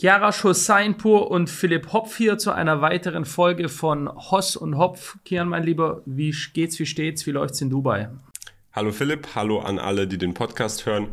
Chiara Schosseinpur und Philipp Hopf hier zu einer weiteren Folge von Hoss und Hopf. Kian, mein Lieber, wie geht's, wie steht's, wie läuft's in Dubai? Hallo Philipp, hallo an alle, die den Podcast hören.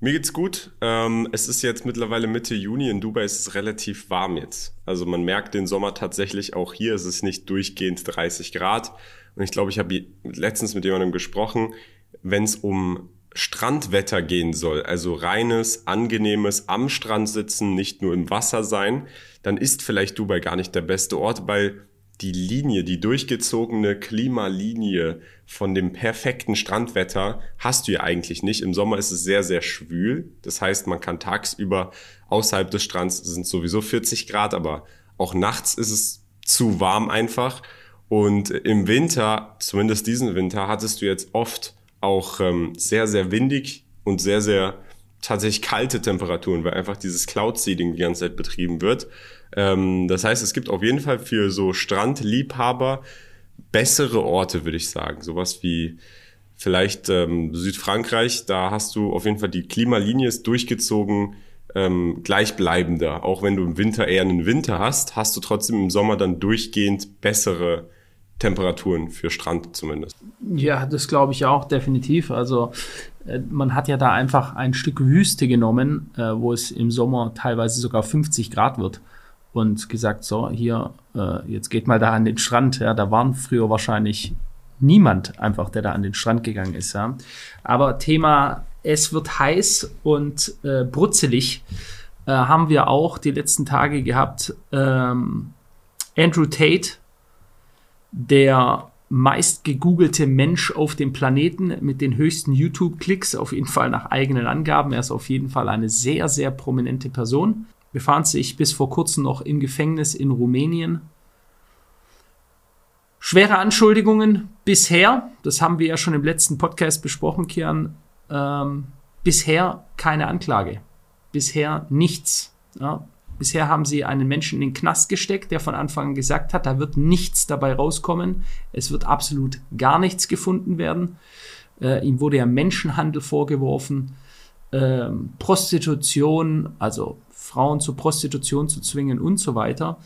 Mir geht's gut. Ähm, es ist jetzt mittlerweile Mitte Juni. In Dubai ist es relativ warm jetzt. Also man merkt den Sommer tatsächlich auch hier. Es ist nicht durchgehend 30 Grad. Und ich glaube, ich habe letztens mit jemandem gesprochen, wenn es um Strandwetter gehen soll, also reines, angenehmes am Strand sitzen, nicht nur im Wasser sein, dann ist vielleicht Dubai gar nicht der beste Ort, weil die Linie, die durchgezogene Klimalinie von dem perfekten Strandwetter hast du ja eigentlich nicht. Im Sommer ist es sehr, sehr schwül. Das heißt, man kann tagsüber außerhalb des Strands sind sowieso 40 Grad, aber auch nachts ist es zu warm einfach. Und im Winter, zumindest diesen Winter, hattest du jetzt oft auch ähm, sehr, sehr windig und sehr, sehr tatsächlich kalte Temperaturen, weil einfach dieses Cloud-Seeding die ganze Zeit betrieben wird. Ähm, das heißt, es gibt auf jeden Fall für so Strandliebhaber bessere Orte, würde ich sagen. Sowas wie vielleicht ähm, Südfrankreich, da hast du auf jeden Fall die Klimalinie ist durchgezogen ähm, gleichbleibender. Auch wenn du im Winter eher einen Winter hast, hast du trotzdem im Sommer dann durchgehend bessere Temperaturen für Strand zumindest. Ja, das glaube ich auch definitiv. Also äh, man hat ja da einfach ein Stück Wüste genommen, äh, wo es im Sommer teilweise sogar 50 Grad wird und gesagt, so hier, äh, jetzt geht mal da an den Strand. Ja, da waren früher wahrscheinlich niemand einfach, der da an den Strand gegangen ist. Ja. Aber Thema, es wird heiß und äh, brutzelig, äh, haben wir auch die letzten Tage gehabt. Ähm, Andrew Tate der meist gegoogelte Mensch auf dem Planeten mit den höchsten YouTube-Klicks, auf jeden Fall nach eigenen Angaben. Er ist auf jeden Fall eine sehr, sehr prominente Person. Befand sich bis vor kurzem noch im Gefängnis in Rumänien. Schwere Anschuldigungen bisher, das haben wir ja schon im letzten Podcast besprochen, Kian, ähm, bisher keine Anklage. Bisher nichts. Ja, Bisher haben sie einen Menschen in den Knast gesteckt, der von Anfang an gesagt hat, da wird nichts dabei rauskommen. Es wird absolut gar nichts gefunden werden. Äh, ihm wurde ja Menschenhandel vorgeworfen, äh, Prostitution, also Frauen zur Prostitution zu zwingen und so weiter.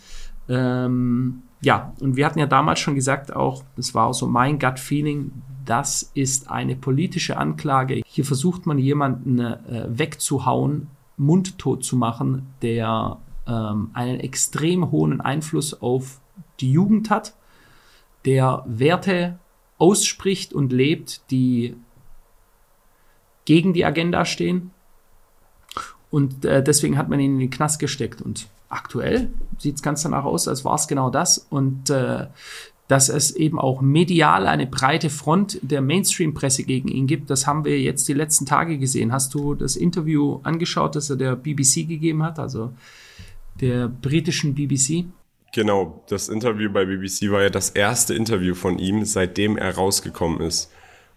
Ähm, ja, und wir hatten ja damals schon gesagt, auch, das war so mein Gut-Feeling, das ist eine politische Anklage. Hier versucht man jemanden äh, wegzuhauen, mundtot zu machen, der ähm, einen extrem hohen Einfluss auf die Jugend hat, der Werte ausspricht und lebt, die gegen die Agenda stehen. Und äh, deswegen hat man ihn in den Knast gesteckt. Und aktuell sieht es ganz danach aus, als war es genau das. Und äh, dass es eben auch medial eine breite Front der Mainstream-Presse gegen ihn gibt. Das haben wir jetzt die letzten Tage gesehen. Hast du das Interview angeschaut, das er der BBC gegeben hat, also der britischen BBC? Genau, das Interview bei BBC war ja das erste Interview von ihm, seitdem er rausgekommen ist.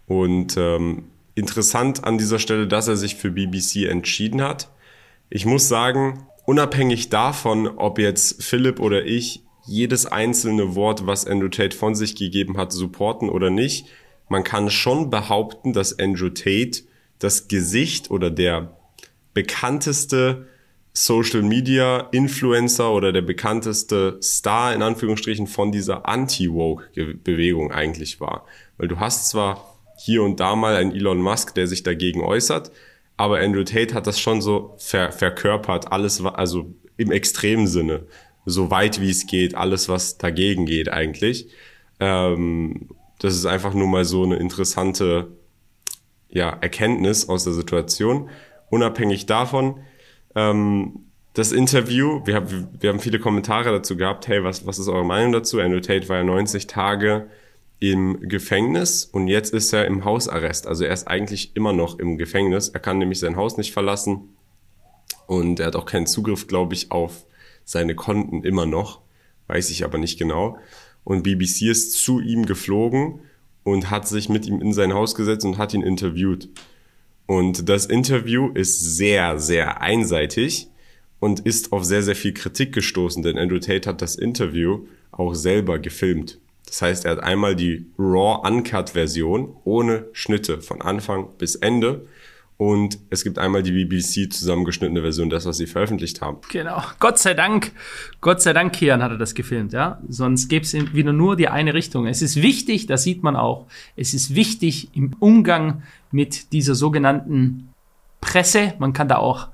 Und ähm, interessant an dieser Stelle, dass er sich für BBC entschieden hat. Ich muss sagen, unabhängig davon, ob jetzt Philipp oder ich jedes einzelne Wort, was Andrew Tate von sich gegeben hat, supporten oder nicht. Man kann schon behaupten, dass Andrew Tate das Gesicht oder der bekannteste Social Media Influencer oder der bekannteste Star in Anführungsstrichen von dieser Anti-Woke-Bewegung eigentlich war. Weil du hast zwar hier und da mal einen Elon Musk, der sich dagegen äußert, aber Andrew Tate hat das schon so ver verkörpert, alles, also im extremen Sinne so weit wie es geht, alles, was dagegen geht eigentlich. Ähm, das ist einfach nur mal so eine interessante ja, Erkenntnis aus der Situation. Unabhängig davon, ähm, das Interview, wir, haben, wir haben viele Kommentare dazu gehabt, hey, was, was ist eure Meinung dazu? Andrew Tate war ja 90 Tage im Gefängnis und jetzt ist er im Hausarrest. Also er ist eigentlich immer noch im Gefängnis. Er kann nämlich sein Haus nicht verlassen und er hat auch keinen Zugriff, glaube ich, auf seine Konten immer noch, weiß ich aber nicht genau. Und BBC ist zu ihm geflogen und hat sich mit ihm in sein Haus gesetzt und hat ihn interviewt. Und das Interview ist sehr, sehr einseitig und ist auf sehr, sehr viel Kritik gestoßen, denn Andrew Tate hat das Interview auch selber gefilmt. Das heißt, er hat einmal die Raw Uncut Version ohne Schnitte von Anfang bis Ende und es gibt einmal die BBC zusammengeschnittene Version, das, was sie veröffentlicht haben. Genau. Gott sei Dank, Gott sei Dank, Kian hat er das gefilmt, ja. Sonst gäbe es wieder nur die eine Richtung. Es ist wichtig, das sieht man auch, es ist wichtig im Umgang mit dieser sogenannten Presse. Man kann da auch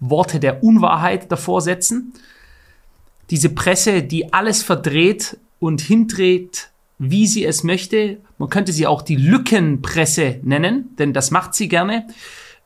Worte der Unwahrheit davor setzen. Diese Presse, die alles verdreht und hindreht, wie sie es möchte. Man könnte sie auch die Lückenpresse nennen, denn das macht sie gerne.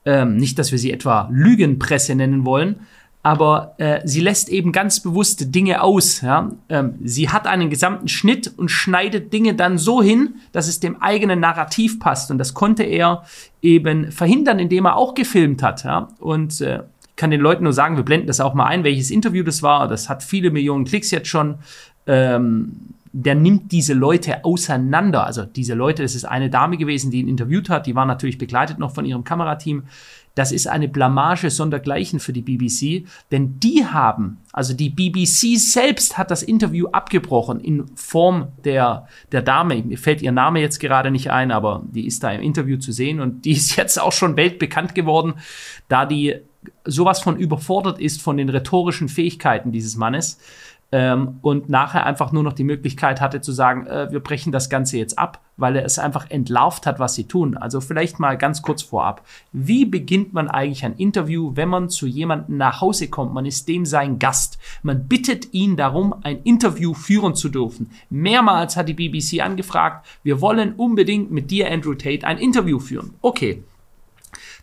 Ähm, nicht, dass wir sie etwa Lügenpresse nennen wollen, aber äh, sie lässt eben ganz bewusst Dinge aus. Ja? Ähm, sie hat einen gesamten Schnitt und schneidet Dinge dann so hin, dass es dem eigenen Narrativ passt. Und das konnte er eben verhindern, indem er auch gefilmt hat. Ja? Und äh, kann den Leuten nur sagen, wir blenden das auch mal ein, welches Interview das war. Das hat viele Millionen Klicks jetzt schon. Ähm, der nimmt diese Leute auseinander. Also diese Leute, das ist eine Dame gewesen, die ihn interviewt hat, die war natürlich begleitet noch von ihrem Kamerateam. Das ist eine Blamage sondergleichen für die BBC, denn die haben, also die BBC selbst hat das Interview abgebrochen in Form der, der Dame. Mir fällt ihr Name jetzt gerade nicht ein, aber die ist da im Interview zu sehen und die ist jetzt auch schon weltbekannt geworden, da die sowas von überfordert ist von den rhetorischen Fähigkeiten dieses Mannes ähm, und nachher einfach nur noch die Möglichkeit hatte zu sagen, äh, wir brechen das Ganze jetzt ab, weil er es einfach entlarvt hat, was sie tun. Also vielleicht mal ganz kurz vorab. Wie beginnt man eigentlich ein Interview, wenn man zu jemandem nach Hause kommt? Man ist dem sein Gast. Man bittet ihn darum, ein Interview führen zu dürfen. Mehrmals hat die BBC angefragt, wir wollen unbedingt mit dir, Andrew Tate, ein Interview führen. Okay.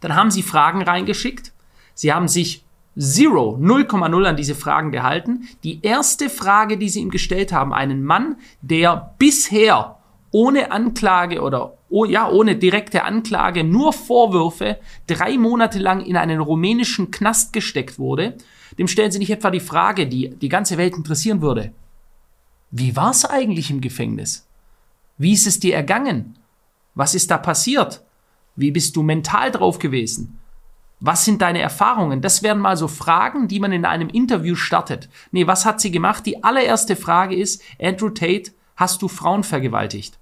Dann haben sie Fragen reingeschickt. Sie haben sich Zero, 0,0 an diese Fragen gehalten. Die erste Frage, die sie ihm gestellt haben, einen Mann, der bisher ohne Anklage oder oh, ja, ohne direkte Anklage, nur Vorwürfe, drei Monate lang in einen rumänischen Knast gesteckt wurde, dem stellen sie nicht etwa die Frage, die die ganze Welt interessieren würde. Wie war es eigentlich im Gefängnis? Wie ist es dir ergangen? Was ist da passiert? Wie bist du mental drauf gewesen? Was sind deine Erfahrungen? Das wären mal so Fragen, die man in einem Interview startet. Nee, was hat sie gemacht? Die allererste Frage ist, Andrew Tate, hast du Frauen vergewaltigt?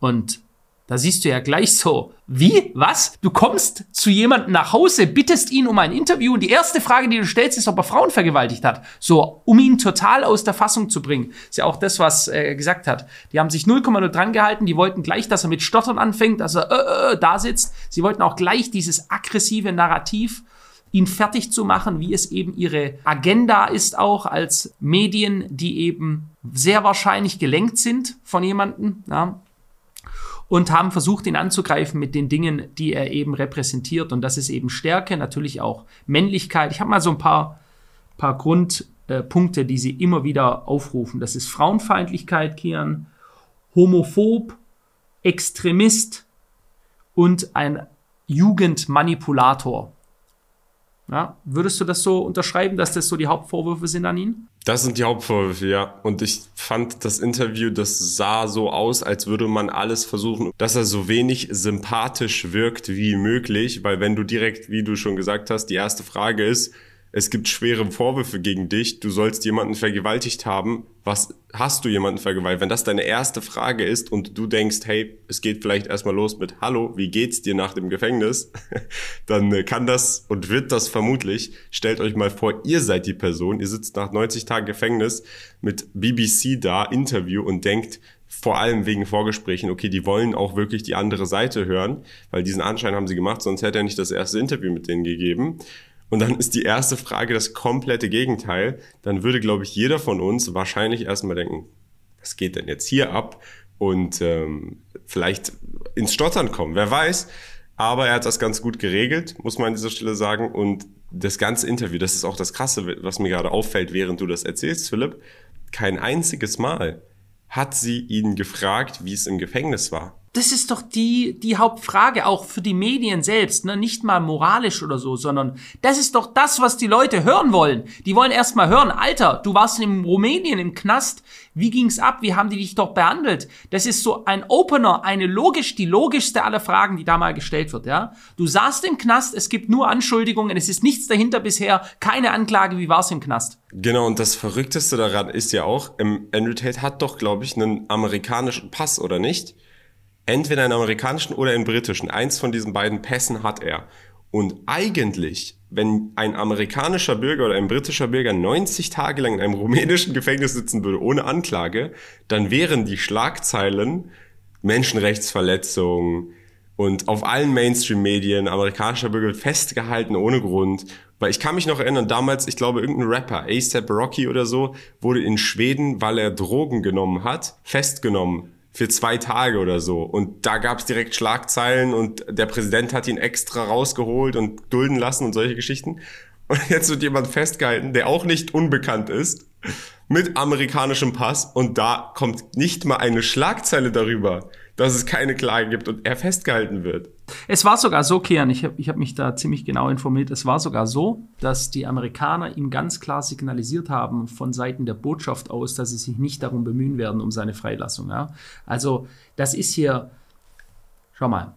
Und da siehst du ja gleich so, wie? Was? Du kommst zu jemandem nach Hause, bittest ihn um ein Interview und die erste Frage, die du stellst, ist, ob er Frauen vergewaltigt hat. So, um ihn total aus der Fassung zu bringen. Ist ja auch das, was er gesagt hat. Die haben sich 0,0 dran gehalten, die wollten gleich, dass er mit Stottern anfängt, dass er äh, äh, da sitzt. Sie wollten auch gleich dieses aggressive Narrativ ihn fertig zu machen, wie es eben ihre Agenda ist auch als Medien, die eben sehr wahrscheinlich gelenkt sind von jemandem. Ja und haben versucht, ihn anzugreifen mit den Dingen, die er eben repräsentiert. Und das ist eben Stärke, natürlich auch Männlichkeit. Ich habe mal so ein paar, paar Grundpunkte, äh, die sie immer wieder aufrufen. Das ist Frauenfeindlichkeit, Kian, homophob, Extremist und ein Jugendmanipulator. Ja, würdest du das so unterschreiben, dass das so die Hauptvorwürfe sind an ihn? Das sind die Hauptvorwürfe, ja. Und ich fand das Interview, das sah so aus, als würde man alles versuchen, dass er so wenig sympathisch wirkt wie möglich, weil wenn du direkt, wie du schon gesagt hast, die erste Frage ist, es gibt schwere Vorwürfe gegen dich, du sollst jemanden vergewaltigt haben. Was hast du jemanden vergewaltigt? Wenn das deine erste Frage ist und du denkst, hey, es geht vielleicht erstmal los mit Hallo, wie geht's dir nach dem Gefängnis? Dann kann das und wird das vermutlich. Stellt euch mal vor, ihr seid die Person, ihr sitzt nach 90 Tagen Gefängnis mit BBC da, Interview und denkt, vor allem wegen Vorgesprächen, okay, die wollen auch wirklich die andere Seite hören, weil diesen Anschein haben sie gemacht, sonst hätte er nicht das erste Interview mit denen gegeben. Und dann ist die erste Frage das komplette Gegenteil. Dann würde, glaube ich, jeder von uns wahrscheinlich erstmal denken, was geht denn jetzt hier ab? Und ähm, vielleicht ins Stottern kommen, wer weiß. Aber er hat das ganz gut geregelt, muss man an dieser Stelle sagen. Und das ganze Interview, das ist auch das Krasse, was mir gerade auffällt, während du das erzählst, Philipp. Kein einziges Mal hat sie ihn gefragt, wie es im Gefängnis war das ist doch die, die Hauptfrage, auch für die Medien selbst, ne? nicht mal moralisch oder so, sondern das ist doch das, was die Leute hören wollen. Die wollen erst mal hören, Alter, du warst in Rumänien im Knast, wie ging's ab, wie haben die dich doch behandelt? Das ist so ein Opener, eine logisch, die logischste aller Fragen, die da mal gestellt wird, ja. Du saßt im Knast, es gibt nur Anschuldigungen, es ist nichts dahinter bisher, keine Anklage, wie war's im Knast? Genau, und das Verrückteste daran ist ja auch, Andrew Tate hat doch, glaube ich, einen amerikanischen Pass, oder nicht? Entweder einen amerikanischen oder einen britischen. Eins von diesen beiden Pässen hat er. Und eigentlich, wenn ein amerikanischer Bürger oder ein britischer Bürger 90 Tage lang in einem rumänischen Gefängnis sitzen würde ohne Anklage, dann wären die Schlagzeilen Menschenrechtsverletzungen und auf allen Mainstream-Medien amerikanischer Bürger festgehalten ohne Grund. Weil ich kann mich noch erinnern, damals, ich glaube, irgendein Rapper, ASAP Rocky oder so, wurde in Schweden, weil er Drogen genommen hat, festgenommen für zwei Tage oder so. Und da gab es direkt Schlagzeilen und der Präsident hat ihn extra rausgeholt und dulden lassen und solche Geschichten. Und jetzt wird jemand festgehalten, der auch nicht unbekannt ist, mit amerikanischem Pass und da kommt nicht mal eine Schlagzeile darüber, dass es keine Klage gibt und er festgehalten wird. Es war sogar so, Kian, ich habe ich hab mich da ziemlich genau informiert, es war sogar so, dass die Amerikaner ihm ganz klar signalisiert haben von Seiten der Botschaft aus, dass sie sich nicht darum bemühen werden, um seine Freilassung. Ja? Also das ist hier, schau mal,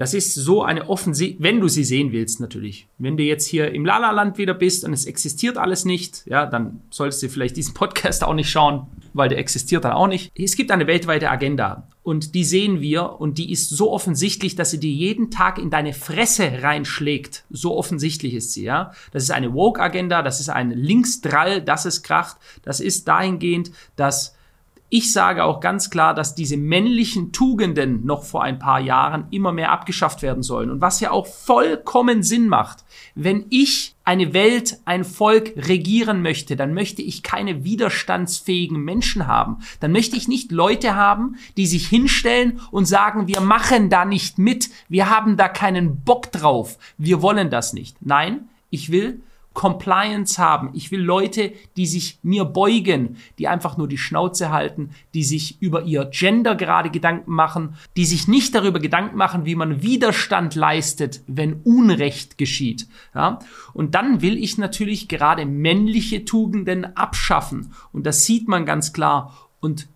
das ist so eine offensiv, wenn du sie sehen willst natürlich. Wenn du jetzt hier im Lala-Land wieder bist und es existiert alles nicht, ja, dann solltest du vielleicht diesen Podcast auch nicht schauen, weil der existiert dann auch nicht. Es gibt eine weltweite Agenda und die sehen wir und die ist so offensichtlich, dass sie dir jeden Tag in deine Fresse reinschlägt. So offensichtlich ist sie, ja. Das ist eine Woke-Agenda, das ist ein Linksdrall, das es kracht. Das ist dahingehend, dass ich sage auch ganz klar, dass diese männlichen Tugenden noch vor ein paar Jahren immer mehr abgeschafft werden sollen. Und was ja auch vollkommen Sinn macht. Wenn ich eine Welt, ein Volk regieren möchte, dann möchte ich keine widerstandsfähigen Menschen haben. Dann möchte ich nicht Leute haben, die sich hinstellen und sagen, wir machen da nicht mit, wir haben da keinen Bock drauf, wir wollen das nicht. Nein, ich will Compliance haben. Ich will Leute, die sich mir beugen, die einfach nur die Schnauze halten, die sich über ihr Gender gerade Gedanken machen, die sich nicht darüber Gedanken machen, wie man Widerstand leistet, wenn Unrecht geschieht. Ja? Und dann will ich natürlich gerade männliche Tugenden abschaffen. Und das sieht man ganz klar. Und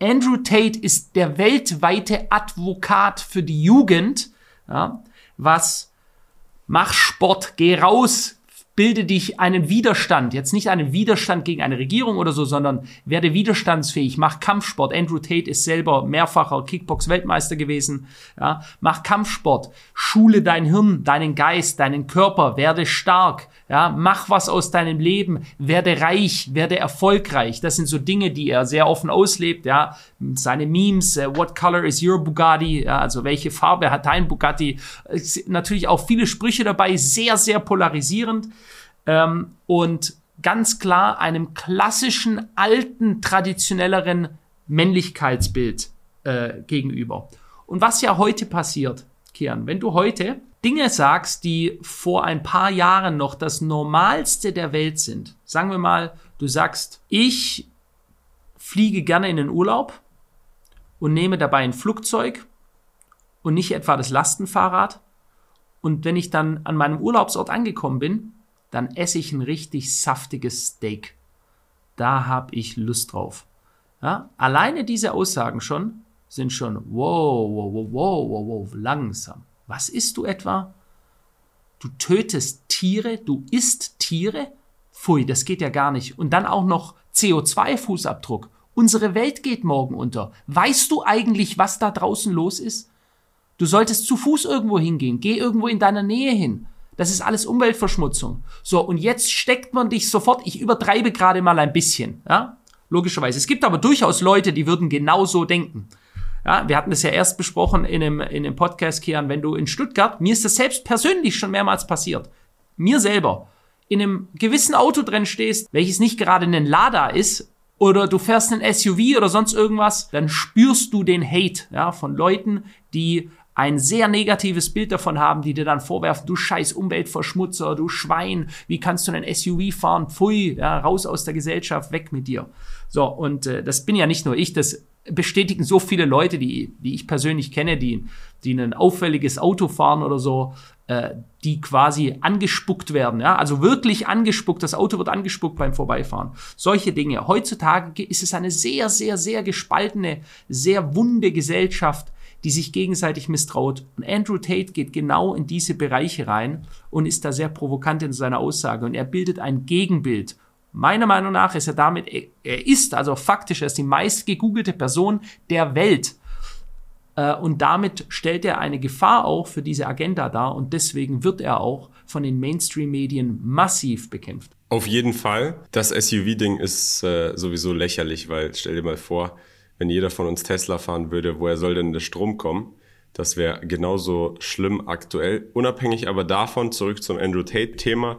Andrew Tate ist der weltweite Advokat für die Jugend, ja? was mach Sport, geh raus, bilde dich einen Widerstand, jetzt nicht einen Widerstand gegen eine Regierung oder so, sondern werde widerstandsfähig, mach Kampfsport. Andrew Tate ist selber mehrfacher Kickbox-Weltmeister gewesen. Ja, mach Kampfsport, schule dein Hirn, deinen Geist, deinen Körper, werde stark. Ja, mach was aus deinem Leben, werde reich, werde erfolgreich. Das sind so Dinge, die er sehr offen auslebt. Ja, seine Memes, uh, what color is your Bugatti? Ja, also welche Farbe hat dein Bugatti? Natürlich auch viele Sprüche dabei, sehr, sehr polarisierend ähm, und ganz klar einem klassischen, alten, traditionelleren Männlichkeitsbild äh, gegenüber. Und was ja heute passiert, Kian, wenn du heute Dinge sagst, die vor ein paar Jahren noch das Normalste der Welt sind, sagen wir mal, du sagst, ich fliege gerne in den Urlaub und nehme dabei ein Flugzeug und nicht etwa das Lastenfahrrad. Und wenn ich dann an meinem Urlaubsort angekommen bin, dann esse ich ein richtig saftiges Steak. Da habe ich Lust drauf. Ja? Alleine diese Aussagen schon sind schon wow, wow, wow, wow, wow, wow, langsam. Was isst du etwa? Du tötest Tiere, du isst Tiere? Pfui, das geht ja gar nicht. Und dann auch noch CO2-Fußabdruck. Unsere Welt geht morgen unter. Weißt du eigentlich, was da draußen los ist? Du solltest zu Fuß irgendwo hingehen. Geh irgendwo in deiner Nähe hin. Das ist alles Umweltverschmutzung. So, und jetzt steckt man dich sofort, ich übertreibe gerade mal ein bisschen, ja, logischerweise. Es gibt aber durchaus Leute, die würden genauso denken. Ja, wir hatten das ja erst besprochen in einem, in einem Podcast, Kian, wenn du in Stuttgart, mir ist das selbst persönlich schon mehrmals passiert. Mir selber. In einem gewissen Auto drin stehst, welches nicht gerade ein Lada ist, oder du fährst ein SUV oder sonst irgendwas, dann spürst du den Hate, ja, von Leuten, die ein sehr negatives Bild davon haben, die dir dann vorwerfen, du scheiß Umweltverschmutzer, du Schwein, wie kannst du ein SUV fahren? Pfui, ja, raus aus der Gesellschaft, weg mit dir. So, und äh, das bin ja nicht nur ich, das bestätigen so viele Leute, die, die ich persönlich kenne, die, die ein auffälliges Auto fahren oder so, äh, die quasi angespuckt werden. Ja? Also wirklich angespuckt, das Auto wird angespuckt beim Vorbeifahren. Solche Dinge. Heutzutage ist es eine sehr, sehr, sehr gespaltene, sehr wunde Gesellschaft, die sich gegenseitig misstraut. Und Andrew Tate geht genau in diese Bereiche rein und ist da sehr provokant in seiner Aussage. Und er bildet ein Gegenbild. Meiner Meinung nach ist er damit, er ist also faktisch, er ist die meist gegoogelte Person der Welt. Äh, und damit stellt er eine Gefahr auch für diese Agenda dar und deswegen wird er auch von den Mainstream-Medien massiv bekämpft. Auf jeden Fall. Das SUV-Ding ist äh, sowieso lächerlich, weil stell dir mal vor, wenn jeder von uns Tesla fahren würde, woher soll denn der Strom kommen? Das wäre genauso schlimm aktuell. Unabhängig aber davon, zurück zum Andrew Tate-Thema,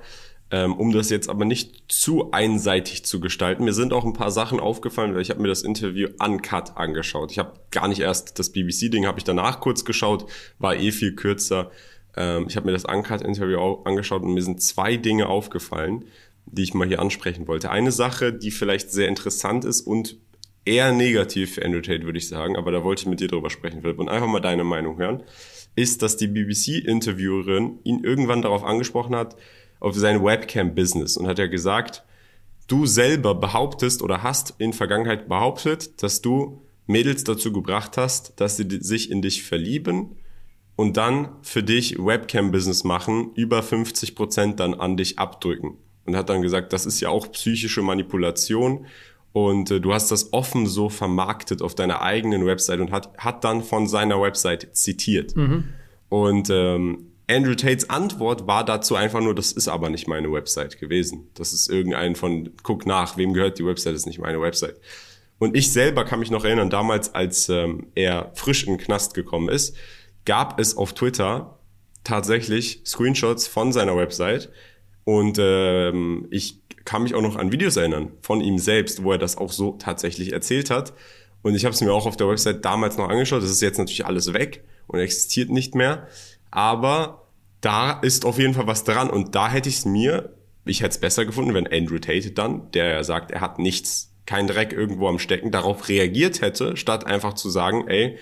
ähm, um das jetzt aber nicht zu einseitig zu gestalten. Mir sind auch ein paar Sachen aufgefallen, weil ich habe mir das Interview uncut angeschaut. Ich habe gar nicht erst das BBC-Ding, habe ich danach kurz geschaut, war eh viel kürzer. Ähm, ich habe mir das uncut-Interview angeschaut und mir sind zwei Dinge aufgefallen, die ich mal hier ansprechen wollte. Eine Sache, die vielleicht sehr interessant ist und eher negativ für Andrew Tate, würde ich sagen, aber da wollte ich mit dir drüber sprechen, Philipp, und einfach mal deine Meinung hören, ist, dass die BBC-Interviewerin ihn irgendwann darauf angesprochen hat, auf sein Webcam-Business und hat ja gesagt, du selber behauptest oder hast in Vergangenheit behauptet, dass du Mädels dazu gebracht hast, dass sie sich in dich verlieben und dann für dich Webcam-Business machen, über 50 Prozent dann an dich abdrücken. Und hat dann gesagt, das ist ja auch psychische Manipulation und äh, du hast das offen so vermarktet auf deiner eigenen Website und hat, hat dann von seiner Website zitiert. Mhm. Und ähm, Andrew Tates Antwort war dazu einfach nur, das ist aber nicht meine Website gewesen. Das ist irgendein von, guck nach, wem gehört die Website, das ist nicht meine Website. Und ich selber kann mich noch erinnern, damals, als ähm, er frisch in den Knast gekommen ist, gab es auf Twitter tatsächlich Screenshots von seiner Website. Und ähm, ich kann mich auch noch an Videos erinnern von ihm selbst, wo er das auch so tatsächlich erzählt hat. Und ich habe es mir auch auf der Website damals noch angeschaut. Das ist jetzt natürlich alles weg und existiert nicht mehr. Aber da ist auf jeden Fall was dran. Und da hätte ich es mir, ich hätte es besser gefunden, wenn Andrew Tate dann, der ja sagt, er hat nichts, kein Dreck irgendwo am Stecken, darauf reagiert hätte, statt einfach zu sagen, ey,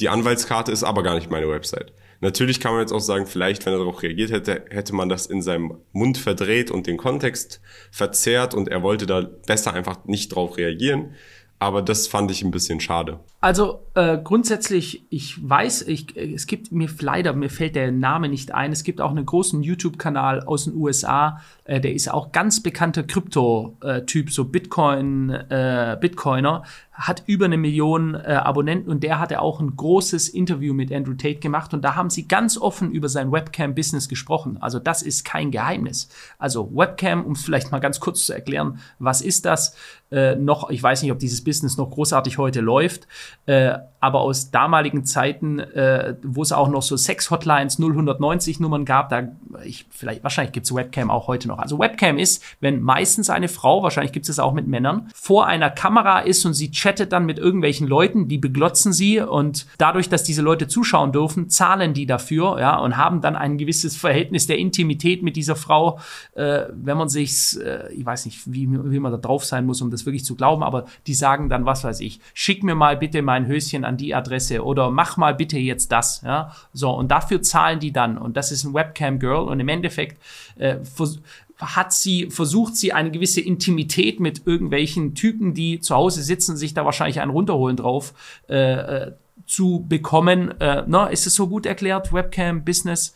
die Anwaltskarte ist aber gar nicht meine Website. Natürlich kann man jetzt auch sagen, vielleicht, wenn er darauf reagiert hätte, hätte man das in seinem Mund verdreht und den Kontext verzerrt und er wollte da besser einfach nicht drauf reagieren. Aber das fand ich ein bisschen schade. Also äh, grundsätzlich, ich weiß, ich, es gibt mir leider, mir fällt der Name nicht ein. Es gibt auch einen großen YouTube-Kanal aus den USA, äh, der ist auch ganz bekannter Krypto-Typ, so Bitcoin, äh, Bitcoiner, hat über eine Million äh, Abonnenten und der hatte auch ein großes Interview mit Andrew Tate gemacht und da haben sie ganz offen über sein Webcam-Business gesprochen. Also das ist kein Geheimnis. Also Webcam, um es vielleicht mal ganz kurz zu erklären, was ist das? Äh, noch, ich weiß nicht, ob dieses Business noch großartig heute läuft, äh, aber aus damaligen Zeiten, äh, wo es auch noch so Sex-Hotlines 0190 Nummern gab, da ich, vielleicht, wahrscheinlich gibt's Webcam auch heute noch. Also Webcam ist, wenn meistens eine Frau, wahrscheinlich gibt es auch mit Männern, vor einer Kamera ist und sie chattet dann mit irgendwelchen Leuten, die beglotzen sie und dadurch, dass diese Leute zuschauen dürfen, zahlen die dafür, ja, und haben dann ein gewisses Verhältnis der Intimität mit dieser Frau, äh, wenn man sich, äh, ich weiß nicht, wie, wie man da drauf sein muss, um das wirklich zu glauben, aber die sagen dann, was weiß ich, schick mir mal bitte mein Höschen an die Adresse oder mach mal bitte jetzt das, ja, so, und dafür zahlen die dann und das ist ein Webcam Girl und im Endeffekt äh, hat sie, versucht sie eine gewisse Intimität mit irgendwelchen Typen, die zu Hause sitzen, sich da wahrscheinlich einen runterholen drauf, äh, äh, zu bekommen. Äh, na, ist es so gut erklärt? Webcam, Business.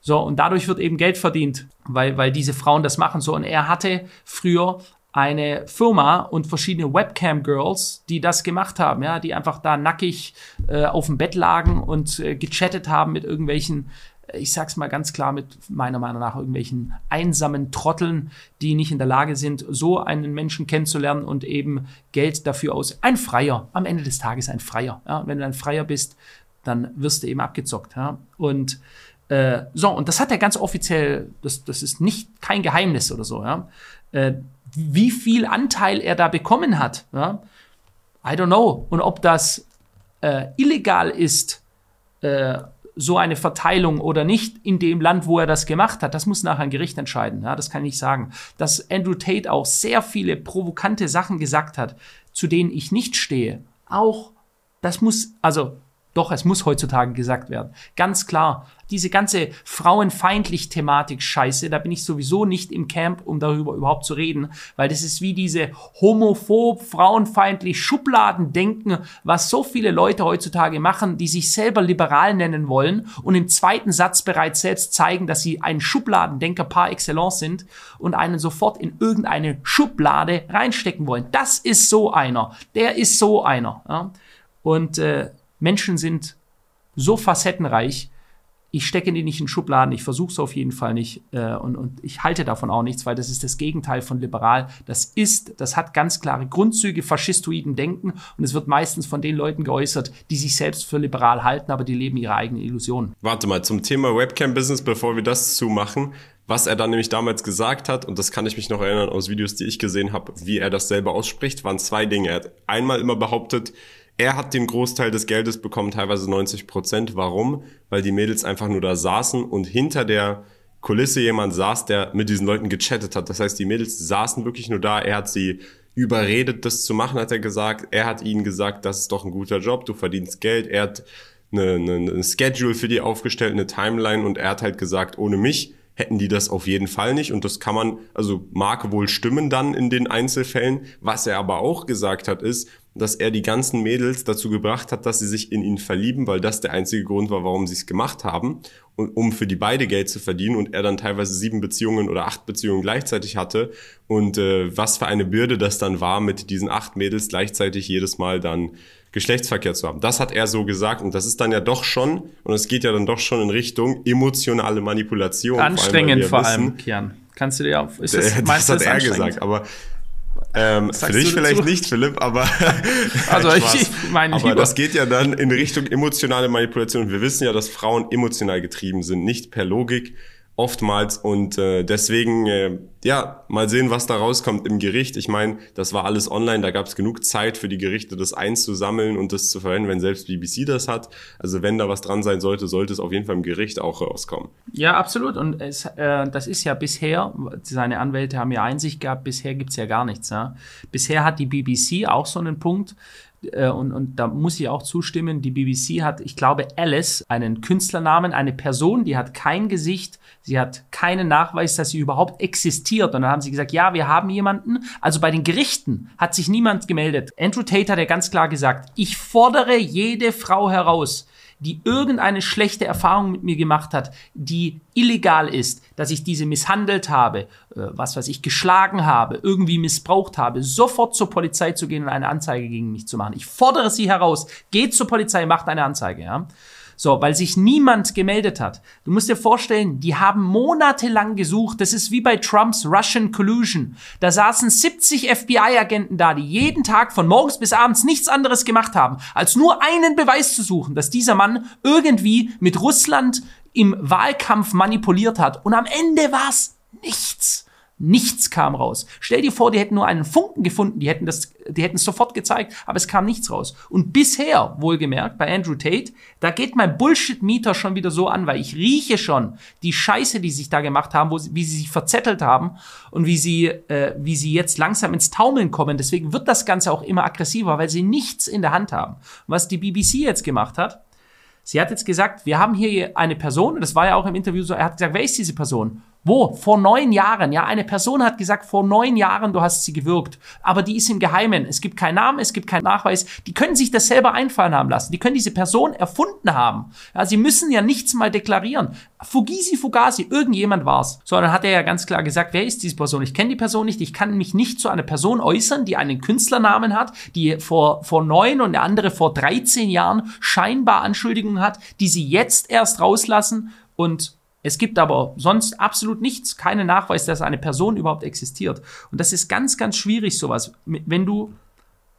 So, und dadurch wird eben Geld verdient, weil, weil diese Frauen das machen. So, und er hatte früher eine Firma und verschiedene Webcam-Girls, die das gemacht haben, ja, die einfach da nackig äh, auf dem Bett lagen und äh, gechattet haben mit irgendwelchen ich sag's mal ganz klar, mit meiner Meinung nach irgendwelchen einsamen Trotteln, die nicht in der Lage sind, so einen Menschen kennenzulernen und eben Geld dafür aus. Ein Freier, am Ende des Tages ein Freier. Ja? Wenn du ein Freier bist, dann wirst du eben abgezockt. Ja? Und äh, so, und das hat er ganz offiziell, das, das ist nicht kein Geheimnis oder so. Ja? Äh, wie viel Anteil er da bekommen hat, ja? I don't know. Und ob das äh, illegal ist, äh, so eine Verteilung oder nicht in dem Land, wo er das gemacht hat, das muss nachher ein Gericht entscheiden. Ja, das kann ich sagen. Dass Andrew Tate auch sehr viele provokante Sachen gesagt hat, zu denen ich nicht stehe. Auch, das muss, also doch, es muss heutzutage gesagt werden. Ganz klar. Diese ganze frauenfeindlich Thematik Scheiße, da bin ich sowieso nicht im Camp, um darüber überhaupt zu reden, weil das ist wie diese homophob, frauenfeindlich Schubladendenken, was so viele Leute heutzutage machen, die sich selber liberal nennen wollen und im zweiten Satz bereits selbst zeigen, dass sie ein Schubladendenker par excellence sind und einen sofort in irgendeine Schublade reinstecken wollen. Das ist so einer. Der ist so einer. Ja? Und äh, Menschen sind so facettenreich, ich stecke die nicht in Schubladen, ich versuche es auf jeden Fall nicht äh, und, und ich halte davon auch nichts, weil das ist das Gegenteil von liberal. Das ist, das hat ganz klare Grundzüge faschistoiden Denken und es wird meistens von den Leuten geäußert, die sich selbst für liberal halten, aber die leben ihre eigenen Illusionen. Warte mal, zum Thema Webcam-Business, bevor wir das zumachen, was er dann nämlich damals gesagt hat, und das kann ich mich noch erinnern aus Videos, die ich gesehen habe, wie er das selber ausspricht, waren zwei Dinge. Er hat einmal immer behauptet, er hat den Großteil des Geldes bekommen, teilweise 90 Prozent. Warum? Weil die Mädels einfach nur da saßen und hinter der Kulisse jemand saß, der mit diesen Leuten gechattet hat. Das heißt, die Mädels saßen wirklich nur da. Er hat sie überredet, das zu machen, hat er gesagt. Er hat ihnen gesagt, das ist doch ein guter Job, du verdienst Geld. Er hat eine, eine, eine Schedule für die aufgestellt, eine Timeline und er hat halt gesagt, ohne mich hätten die das auf jeden Fall nicht. Und das kann man, also mag wohl stimmen dann in den Einzelfällen. Was er aber auch gesagt hat, ist, dass er die ganzen Mädels dazu gebracht hat, dass sie sich in ihn verlieben, weil das der einzige Grund war, warum sie es gemacht haben, und, um für die beide Geld zu verdienen und er dann teilweise sieben Beziehungen oder acht Beziehungen gleichzeitig hatte und äh, was für eine Bürde das dann war, mit diesen acht Mädels gleichzeitig jedes Mal dann Geschlechtsverkehr zu haben. Das hat er so gesagt und das ist dann ja doch schon, und es geht ja dann doch schon in Richtung emotionale Manipulation. Anstrengend vor allem, vor allem Kian. Kannst du dir auch, ist das, das hat er gesagt, aber ähm, für dich vielleicht nicht, Philipp, aber also ich, meine aber das geht ja dann in Richtung emotionale Manipulation. Wir wissen ja, dass Frauen emotional getrieben sind, nicht per Logik oftmals und äh, deswegen äh, ja mal sehen, was da rauskommt im Gericht. Ich meine, das war alles online, da gab es genug Zeit für die Gerichte, das einzusammeln und das zu verwenden, wenn selbst BBC das hat. Also wenn da was dran sein sollte, sollte es auf jeden Fall im Gericht auch rauskommen. Ja, absolut. Und es, äh, das ist ja bisher, seine Anwälte haben ja Einsicht gehabt, bisher gibt's ja gar nichts. Ja. Bisher hat die BBC auch so einen Punkt, äh, und, und da muss ich auch zustimmen, die BBC hat, ich glaube, Alice, einen Künstlernamen, eine Person, die hat kein Gesicht, sie hat keinen Nachweis, dass sie überhaupt existiert. Und dann haben sie gesagt, ja, wir haben jemanden. Also bei den Gerichten hat sich niemand gemeldet. Andrew Tate hat ja ganz klar gesagt, ich fordere jede Frau heraus, die irgendeine schlechte Erfahrung mit mir gemacht hat, die illegal ist, dass ich diese misshandelt habe, äh, was weiß ich, geschlagen habe, irgendwie missbraucht habe, sofort zur Polizei zu gehen und eine Anzeige gegen mich zu machen. Ich fordere sie heraus, geht zur Polizei, macht eine Anzeige, ja. So, weil sich niemand gemeldet hat. Du musst dir vorstellen, die haben monatelang gesucht. Das ist wie bei Trumps Russian Collusion. Da saßen 70 FBI-Agenten da, die jeden Tag von morgens bis abends nichts anderes gemacht haben, als nur einen Beweis zu suchen, dass dieser Mann irgendwie mit Russland im Wahlkampf manipuliert hat. Und am Ende war's nichts. Nichts kam raus. Stell dir vor, die hätten nur einen Funken gefunden, die hätten das, die hätten es sofort gezeigt, aber es kam nichts raus. Und bisher, wohlgemerkt, bei Andrew Tate, da geht mein Bullshit-Meter schon wieder so an, weil ich rieche schon die Scheiße, die sich da gemacht haben, wo wie sie sich verzettelt haben und wie sie, äh, wie sie jetzt langsam ins Taumeln kommen. Deswegen wird das Ganze auch immer aggressiver, weil sie nichts in der Hand haben. Und was die BBC jetzt gemacht hat, sie hat jetzt gesagt, wir haben hier eine Person, das war ja auch im Interview so, er hat gesagt, wer ist diese Person? Wo? Vor neun Jahren. Ja, eine Person hat gesagt, vor neun Jahren du hast sie gewirkt. Aber die ist im Geheimen. Es gibt keinen Namen, es gibt keinen Nachweis. Die können sich das selber einfallen haben lassen. Die können diese Person erfunden haben. Ja, sie müssen ja nichts mal deklarieren. Fugisi Fugasi, irgendjemand war's. So, dann hat er ja ganz klar gesagt, wer ist diese Person? Ich kenne die Person nicht. Ich kann mich nicht zu einer Person äußern, die einen Künstlernamen hat, die vor, vor neun und der andere vor 13 Jahren scheinbar Anschuldigungen hat, die sie jetzt erst rauslassen und es gibt aber sonst absolut nichts, keinen Nachweis, dass eine Person überhaupt existiert. Und das ist ganz, ganz schwierig, sowas. Wenn du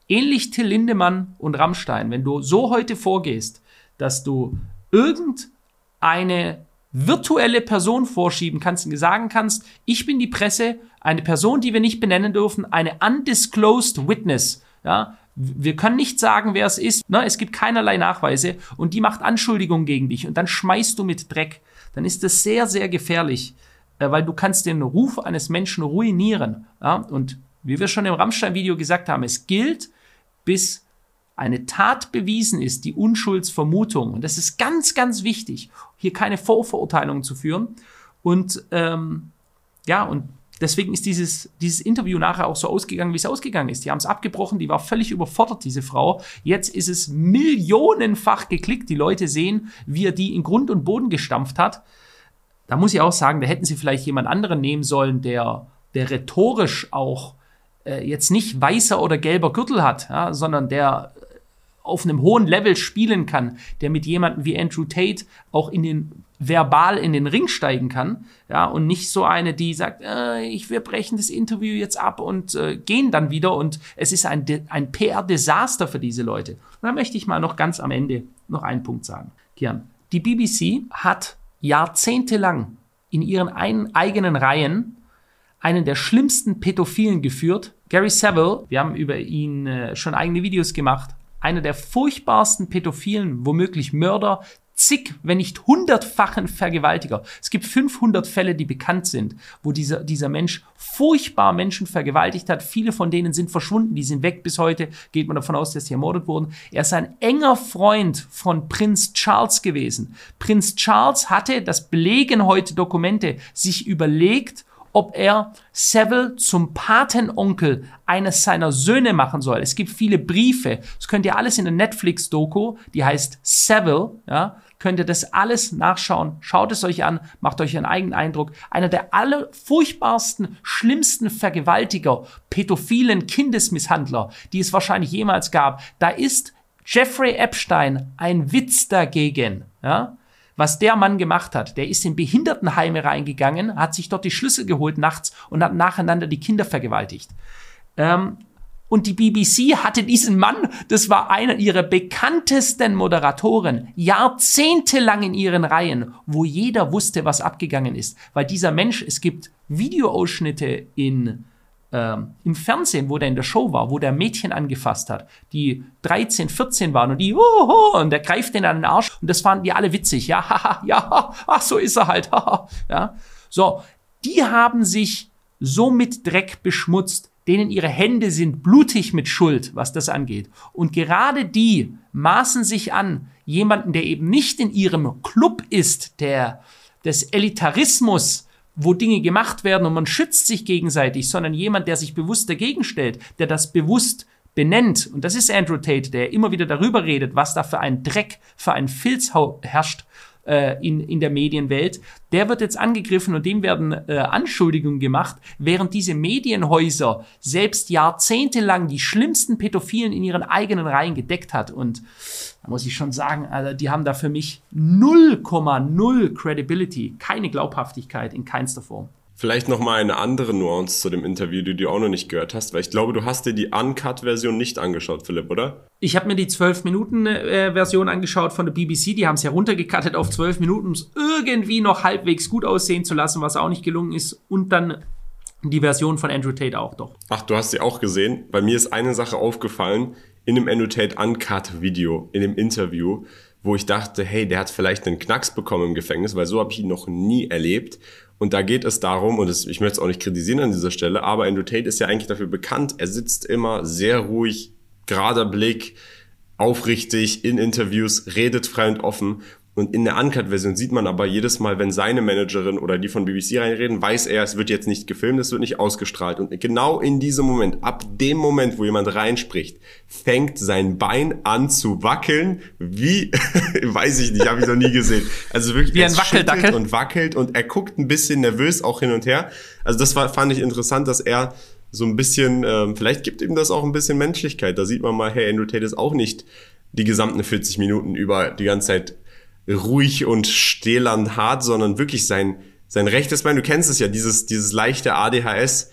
ähnlich Till Lindemann und Rammstein, wenn du so heute vorgehst, dass du irgendeine virtuelle Person vorschieben kannst und sagen kannst, ich bin die Presse, eine Person, die wir nicht benennen dürfen, eine undisclosed witness, ja, wir können nicht sagen, wer es ist. Ne? Es gibt keinerlei Nachweise und die macht Anschuldigungen gegen dich und dann schmeißt du mit Dreck dann ist das sehr, sehr gefährlich, äh, weil du kannst den Ruf eines Menschen ruinieren. Ja? Und wie wir schon im Rammstein-Video gesagt haben, es gilt, bis eine Tat bewiesen ist, die Unschuldsvermutung. Und das ist ganz, ganz wichtig, hier keine Vorverurteilungen zu führen. Und ähm, ja, und Deswegen ist dieses, dieses Interview nachher auch so ausgegangen, wie es ausgegangen ist. Die haben es abgebrochen, die war völlig überfordert, diese Frau. Jetzt ist es millionenfach geklickt. Die Leute sehen, wie er die in Grund und Boden gestampft hat. Da muss ich auch sagen, da hätten sie vielleicht jemand anderen nehmen sollen, der, der rhetorisch auch äh, jetzt nicht weißer oder gelber Gürtel hat, ja, sondern der auf einem hohen Level spielen kann, der mit jemandem wie Andrew Tate auch in den verbal in den Ring steigen kann, ja, und nicht so eine, die sagt, äh, ich wir brechen das Interview jetzt ab und äh, gehen dann wieder und es ist ein, ein PR-Desaster für diese Leute. Und da möchte ich mal noch ganz am Ende noch einen Punkt sagen. Kian, die BBC hat jahrzehntelang in ihren ein, eigenen Reihen einen der schlimmsten Pädophilen geführt. Gary Saville, wir haben über ihn äh, schon eigene Videos gemacht, einer der furchtbarsten Pädophilen, womöglich Mörder, zig, wenn nicht hundertfachen Vergewaltiger. Es gibt 500 Fälle, die bekannt sind, wo dieser, dieser Mensch furchtbar Menschen vergewaltigt hat. Viele von denen sind verschwunden, die sind weg bis heute. Geht man davon aus, dass sie ermordet wurden. Er ist ein enger Freund von Prinz Charles gewesen. Prinz Charles hatte, das belegen heute Dokumente, sich überlegt, ob er Seville zum Patenonkel eines seiner Söhne machen soll. Es gibt viele Briefe. Das könnt ihr alles in der Netflix-Doku, die heißt Seville, ja, könnt ihr das alles nachschauen. Schaut es euch an, macht euch einen eigenen Eindruck. Einer der allerfurchtbarsten, schlimmsten Vergewaltiger, pädophilen Kindesmisshandler, die es wahrscheinlich jemals gab. Da ist Jeffrey Epstein ein Witz dagegen. Ja? Was der Mann gemacht hat, der ist in Behindertenheime reingegangen, hat sich dort die Schlüssel geholt nachts und hat nacheinander die Kinder vergewaltigt. Ähm, und die BBC hatte diesen Mann, das war einer ihrer bekanntesten Moderatoren, jahrzehntelang in ihren Reihen, wo jeder wusste, was abgegangen ist. Weil dieser Mensch, es gibt Videoausschnitte in, ähm, im Fernsehen, wo der in der Show war, wo der Mädchen angefasst hat, die 13, 14 waren und die, oh, oh, und der greift den an den Arsch und das fanden die alle witzig. Ja, haha, ja, ach, so ist er halt. Haha, ja. So, die haben sich so mit Dreck beschmutzt, denen ihre Hände sind blutig mit Schuld, was das angeht. Und gerade die maßen sich an, jemanden, der eben nicht in ihrem Club ist, der des Elitarismus, wo Dinge gemacht werden und man schützt sich gegenseitig, sondern jemand, der sich bewusst dagegen stellt, der das bewusst benennt. Und das ist Andrew Tate, der immer wieder darüber redet, was da für ein Dreck, für ein Filz herrscht äh, in, in der Medienwelt, der wird jetzt angegriffen und dem werden äh, Anschuldigungen gemacht, während diese Medienhäuser selbst jahrzehntelang die schlimmsten Pädophilen in ihren eigenen Reihen gedeckt hat. Und da muss ich schon sagen, also die haben da für mich 0,0 Credibility, keine Glaubhaftigkeit in keinster Form. Vielleicht noch mal eine andere Nuance zu dem Interview, die du auch noch nicht gehört hast, weil ich glaube, du hast dir die Uncut-Version nicht angeschaut, Philipp, oder? Ich habe mir die 12-Minuten-Version angeschaut von der BBC. Die haben es ja runtergekattet auf 12 Minuten, um es irgendwie noch halbwegs gut aussehen zu lassen, was auch nicht gelungen ist. Und dann die Version von Andrew Tate auch doch. Ach, du hast sie auch gesehen. Bei mir ist eine Sache aufgefallen in dem Andrew Tate Uncut-Video, in dem Interview, wo ich dachte, hey, der hat vielleicht einen Knacks bekommen im Gefängnis, weil so habe ich ihn noch nie erlebt. Und da geht es darum, und das, ich möchte es auch nicht kritisieren an dieser Stelle, aber Andrew Tate ist ja eigentlich dafür bekannt, er sitzt immer sehr ruhig, gerader Blick, aufrichtig in Interviews, redet frei und offen. Und in der Uncut-Version sieht man aber jedes Mal, wenn seine Managerin oder die von BBC reinreden, weiß er, es wird jetzt nicht gefilmt, es wird nicht ausgestrahlt. Und genau in diesem Moment, ab dem Moment, wo jemand reinspricht, fängt sein Bein an zu wackeln, wie, weiß ich nicht, habe ich noch nie gesehen. Also wirklich, wie ein Wackeldackel. und wackelt und er guckt ein bisschen nervös auch hin und her. Also das war, fand ich interessant, dass er so ein bisschen, ähm, vielleicht gibt ihm das auch ein bisschen Menschlichkeit. Da sieht man mal, hey, Andrew Tate ist auch nicht die gesamten 40 Minuten über die ganze Zeit ruhig und stählern hart, sondern wirklich sein, sein rechtes Bein. Du kennst es ja, dieses, dieses leichte ADHS.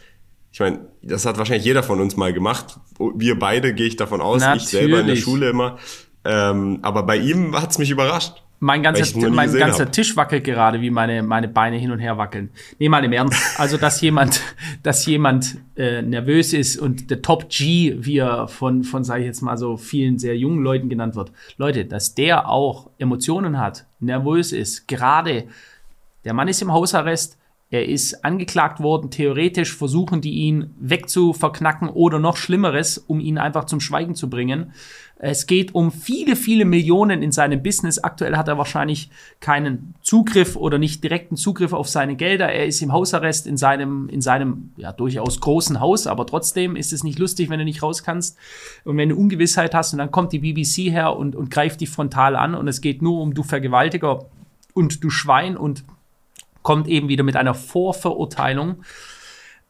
Ich meine, das hat wahrscheinlich jeder von uns mal gemacht. Wir beide, gehe ich davon aus. Natürlich. Ich selber in der Schule immer. Ähm, aber bei ihm hat's mich überrascht. Mein ganzer, mein ganzer hab. Tisch wackelt gerade, wie meine, meine Beine hin und her wackeln. Nee, mal im Ernst. Also, dass jemand, dass jemand äh, nervös ist und der Top G, wie er von, von, sage ich jetzt mal so, vielen sehr jungen Leuten genannt wird. Leute, dass der auch Emotionen hat, nervös ist, gerade der Mann ist im Hausarrest, er ist angeklagt worden, theoretisch versuchen die ihn wegzuverknacken oder noch Schlimmeres, um ihn einfach zum Schweigen zu bringen. Es geht um viele, viele Millionen in seinem Business. Aktuell hat er wahrscheinlich keinen Zugriff oder nicht direkten Zugriff auf seine Gelder. Er ist im Hausarrest in seinem, in seinem ja, durchaus großen Haus, aber trotzdem ist es nicht lustig, wenn du nicht raus kannst und wenn du Ungewissheit hast und dann kommt die BBC her und, und greift dich frontal an und es geht nur um du Vergewaltiger und du Schwein und kommt eben wieder mit einer Vorverurteilung,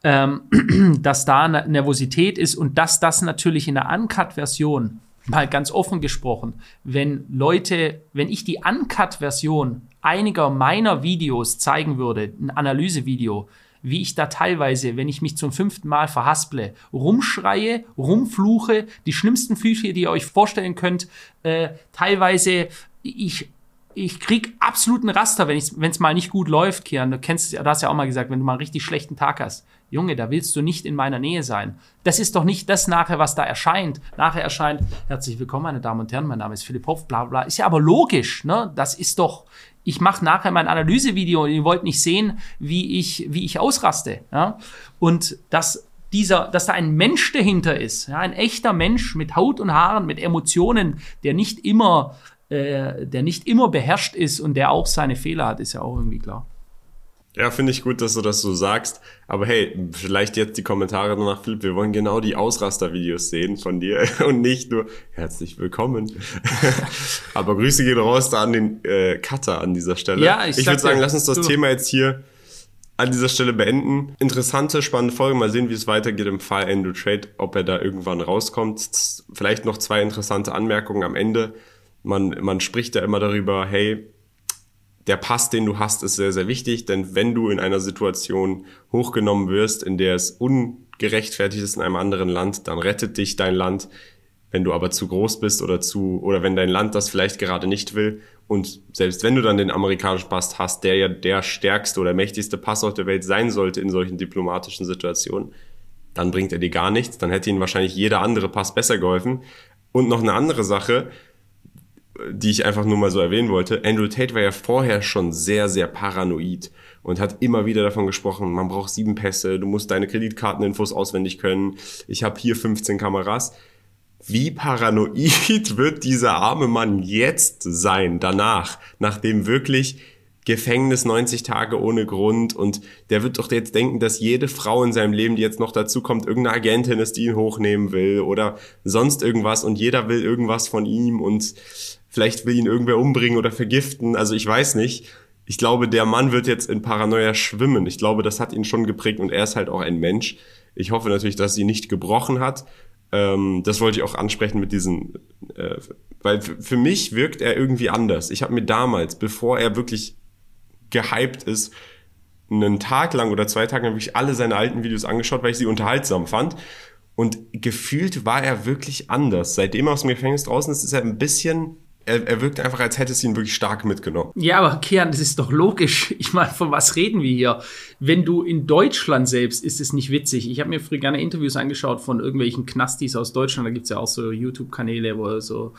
ähm, dass da Nervosität ist und dass das natürlich in der Uncut-Version mal ganz offen gesprochen, wenn Leute, wenn ich die Uncut-Version einiger meiner Videos zeigen würde, ein Analysevideo, wie ich da teilweise, wenn ich mich zum fünften Mal verhasple, rumschreie, rumfluche, die schlimmsten Flüche, die ihr euch vorstellen könnt, äh, teilweise ich ich krieg absoluten Raster, wenn es mal nicht gut läuft, Kian. Du kennst du hast ja auch mal gesagt, wenn du mal einen richtig schlechten Tag hast. Junge, da willst du nicht in meiner Nähe sein. Das ist doch nicht das nachher, was da erscheint. Nachher erscheint, herzlich willkommen, meine Damen und Herren, mein Name ist Philipp Hoff, bla bla. Ist ja aber logisch, ne? Das ist doch, ich mache nachher mein Analysevideo und ihr wollt nicht sehen, wie ich, wie ich ausraste. Ja? Und dass dieser, dass da ein Mensch dahinter ist, ja, ein echter Mensch mit Haut und Haaren, mit Emotionen, der nicht immer, äh, der nicht immer beherrscht ist und der auch seine Fehler hat, ist ja auch irgendwie klar. Ja, finde ich gut, dass du das so sagst. Aber hey, vielleicht jetzt die Kommentare nach Philipp. Wir wollen genau die Ausraster-Videos sehen von dir und nicht nur herzlich willkommen. Aber Grüße gehen raus da an den äh, Cutter an dieser Stelle. Ja, ich, ich würde sagen, lass uns das du. Thema jetzt hier an dieser Stelle beenden. Interessante, spannende Folge. Mal sehen, wie es weitergeht im Fall Andrew Trade, ob er da irgendwann rauskommt. Vielleicht noch zwei interessante Anmerkungen am Ende. Man, man spricht ja immer darüber, hey, der Pass, den du hast, ist sehr, sehr wichtig, denn wenn du in einer Situation hochgenommen wirst, in der es ungerechtfertigt ist in einem anderen Land, dann rettet dich dein Land. Wenn du aber zu groß bist oder zu, oder wenn dein Land das vielleicht gerade nicht will und selbst wenn du dann den amerikanischen Pass hast, der ja der stärkste oder mächtigste Pass auf der Welt sein sollte in solchen diplomatischen Situationen, dann bringt er dir gar nichts. Dann hätte ihnen wahrscheinlich jeder andere Pass besser geholfen. Und noch eine andere Sache, die ich einfach nur mal so erwähnen wollte. Andrew Tate war ja vorher schon sehr, sehr paranoid und hat immer wieder davon gesprochen, man braucht sieben Pässe, du musst deine Kreditkarteninfos auswendig können, ich habe hier 15 Kameras. Wie paranoid wird dieser arme Mann jetzt sein, danach, nachdem wirklich Gefängnis 90 Tage ohne Grund und der wird doch jetzt denken, dass jede Frau in seinem Leben, die jetzt noch dazu kommt, irgendeine Agentin ist, die ihn hochnehmen will oder sonst irgendwas und jeder will irgendwas von ihm und Vielleicht will ihn irgendwer umbringen oder vergiften. Also ich weiß nicht. Ich glaube, der Mann wird jetzt in Paranoia schwimmen. Ich glaube, das hat ihn schon geprägt und er ist halt auch ein Mensch. Ich hoffe natürlich, dass sie nicht gebrochen hat. Ähm, das wollte ich auch ansprechen mit diesen, äh, weil für mich wirkt er irgendwie anders. Ich habe mir damals, bevor er wirklich gehypt ist, einen Tag lang oder zwei Tage lang wirklich alle seine alten Videos angeschaut, weil ich sie unterhaltsam fand. Und gefühlt war er wirklich anders. Seitdem er aus dem Gefängnis draußen ist, ist er ein bisschen er, er wirkt einfach, als hätte es ihn wirklich stark mitgenommen. Ja, aber Kian, das ist doch logisch. Ich meine, von was reden wir hier? Wenn du in Deutschland selbst, ist es nicht witzig. Ich habe mir früher gerne Interviews angeschaut von irgendwelchen Knastis aus Deutschland. Da gibt es ja auch so YouTube-Kanäle, wo so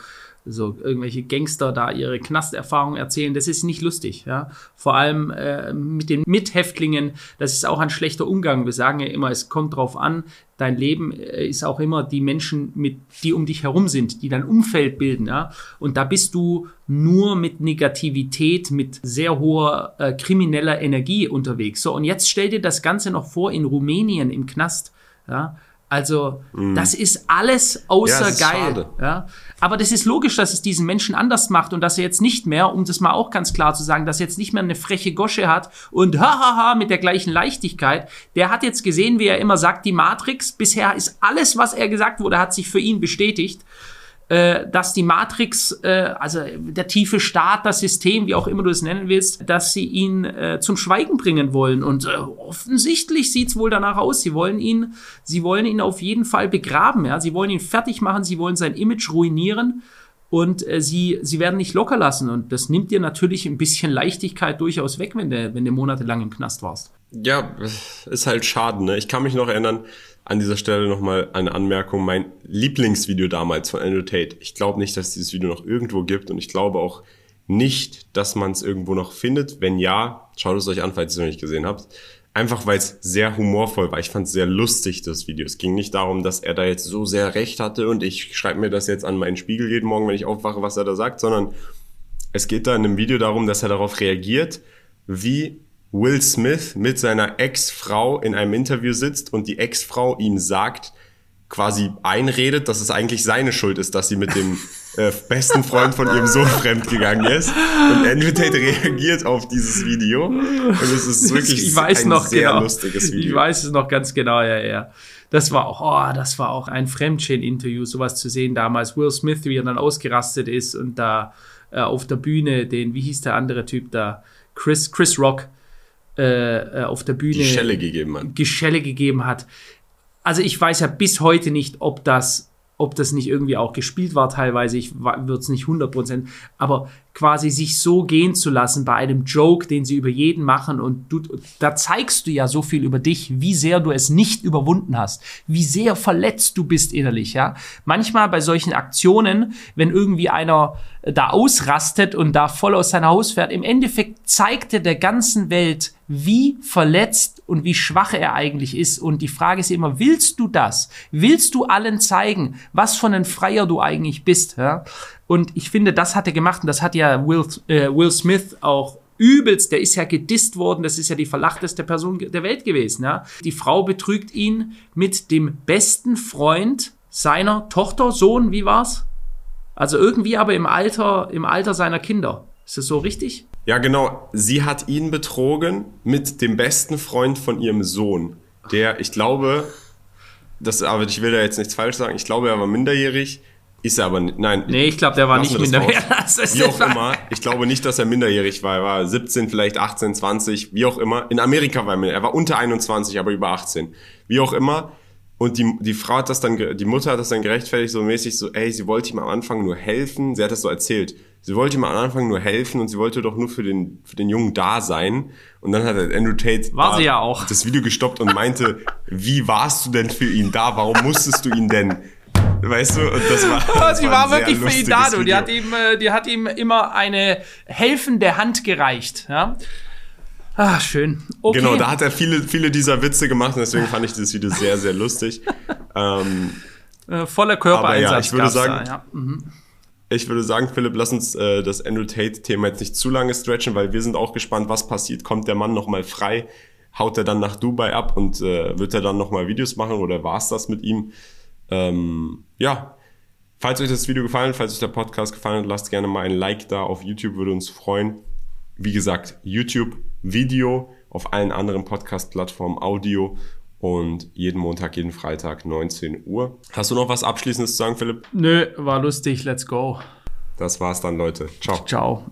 so irgendwelche Gangster da ihre Knasterfahrungen erzählen, das ist nicht lustig. Ja? Vor allem äh, mit den Mithäftlingen, das ist auch ein schlechter Umgang. Wir sagen ja immer, es kommt drauf an, dein Leben äh, ist auch immer die Menschen, mit, die um dich herum sind, die dein Umfeld bilden. Ja? Und da bist du nur mit Negativität, mit sehr hoher äh, krimineller Energie unterwegs. So, und jetzt stell dir das Ganze noch vor in Rumänien im Knast. Ja? Also, mm. das ist alles außer ja, geil. Schade. Ja? Aber das ist logisch, dass es diesen Menschen anders macht und dass er jetzt nicht mehr, um das mal auch ganz klar zu sagen, dass er jetzt nicht mehr eine freche Gosche hat und hahaha mit der gleichen Leichtigkeit. Der hat jetzt gesehen, wie er immer sagt, die Matrix. Bisher ist alles, was er gesagt wurde, hat sich für ihn bestätigt äh, dass die Matrix, äh, also der tiefe Staat, das System, wie auch immer du es nennen willst, dass sie ihn äh, zum Schweigen bringen wollen. Und äh, offensichtlich sieht's wohl danach aus. Sie wollen ihn, sie wollen ihn auf jeden Fall begraben. Ja, sie wollen ihn fertig machen. Sie wollen sein Image ruinieren. Und äh, sie, sie werden nicht locker lassen. Und das nimmt dir natürlich ein bisschen Leichtigkeit durchaus weg, wenn du, wenn du monatelang im Knast warst. Ja, ist halt schade. Ne? Ich kann mich noch erinnern, an dieser Stelle nochmal eine Anmerkung. Mein Lieblingsvideo damals von Andrew Tate. Ich glaube nicht, dass dieses Video noch irgendwo gibt und ich glaube auch nicht, dass man es irgendwo noch findet. Wenn ja, schaut es euch an, falls ihr es noch nicht gesehen habt. Einfach weil es sehr humorvoll war. Ich fand es sehr lustig, das Video. Es ging nicht darum, dass er da jetzt so sehr recht hatte und ich schreibe mir das jetzt an meinen Spiegel jeden Morgen, wenn ich aufwache, was er da sagt, sondern es geht da in einem Video darum, dass er darauf reagiert, wie Will Smith mit seiner Ex-Frau in einem Interview sitzt und die Ex-Frau ihm sagt, quasi einredet, dass es eigentlich seine Schuld ist, dass sie mit dem äh, besten Freund von ihrem Sohn fremdgegangen ist. Und Andrew Tate reagiert auf dieses Video. Und es ist wirklich ich weiß ein noch sehr genau. lustiges Video. Ich weiß es noch ganz genau, ja, ja. Das war auch, oh, das war auch ein Fremdschäden-Interview, sowas zu sehen damals. Will Smith, wie er dann ausgerastet ist und da äh, auf der Bühne den, wie hieß der andere Typ da? Chris, Chris Rock äh, äh, auf der Bühne Die Schelle gegeben hat. Geschelle gegeben hat. Also ich weiß ja bis heute nicht, ob das, ob das nicht irgendwie auch gespielt war teilweise. Ich würde es nicht 100%, aber quasi sich so gehen zu lassen bei einem Joke, den sie über jeden machen und du, da zeigst du ja so viel über dich, wie sehr du es nicht überwunden hast, wie sehr verletzt du bist innerlich, ja. Manchmal bei solchen Aktionen, wenn irgendwie einer da ausrastet und da voll aus seinem Haus fährt, im Endeffekt zeigt er der ganzen Welt, wie verletzt und wie schwach er eigentlich ist. Und die Frage ist immer, willst du das? Willst du allen zeigen, was von ein Freier du eigentlich bist? Ja? Und ich finde, das hat er gemacht und das hat ja Will, äh, Will Smith auch übelst, der ist ja gedisst worden, das ist ja die verlachteste Person der Welt gewesen. Ja? Die Frau betrügt ihn mit dem besten Freund seiner Tochter, Sohn, wie war's? Also irgendwie aber im Alter, im Alter seiner Kinder. Ist das so richtig? Ja, genau. Sie hat ihn betrogen mit dem besten Freund von ihrem Sohn. Der, ich glaube, das, aber ich will da jetzt nichts falsch sagen, ich glaube, er war minderjährig. Ist er aber nicht. Nein. Nee, ich glaube, der war nicht minderjährig. Wie auch immer. Ich glaube nicht, dass er minderjährig war. Er war 17, vielleicht 18, 20, wie auch immer. In Amerika war er minderjährig. Er war unter 21, aber über 18. Wie auch immer. Und die, die Frau hat das dann, die Mutter hat das dann gerechtfertigt, so mäßig so, ey, sie wollte ihm am Anfang nur helfen. Sie hat das so erzählt. Sie wollte ihm am Anfang nur helfen und sie wollte doch nur für den, für den Jungen da sein. Und dann hat Andrew Tate War da sie ja auch. das Video gestoppt und meinte, wie warst du denn für ihn da? Warum musstest du ihn denn? Weißt du, und das war. das sie war sehr wirklich für ihn da, du. Die hat, ihm, äh, die hat ihm immer eine helfende Hand gereicht. Ja? Ah, schön. Okay. Genau, da hat er viele, viele dieser Witze gemacht und deswegen fand ich dieses Video sehr, sehr lustig. ähm, äh, voller Körpereinsatz. Aber ja, ich würde sagen- Da, ja. Mhm. ich würde sagen, Philipp, lass uns äh, das Andrew Tate-Thema jetzt nicht zu lange stretchen, weil wir sind auch gespannt, was passiert. Kommt der Mann nochmal frei? Haut er dann nach Dubai ab und äh, wird er dann nochmal Videos machen oder war's das mit ihm? Ähm, ja, falls euch das Video gefallen hat, falls euch der Podcast gefallen hat, lasst gerne mal ein Like da auf YouTube, würde uns freuen. Wie gesagt, YouTube, Video, auf allen anderen Podcast-Plattformen Audio und jeden Montag, jeden Freitag 19 Uhr. Hast du noch was Abschließendes zu sagen, Philipp? Nö, war lustig. Let's go. Das war's dann, Leute. Ciao. Ciao.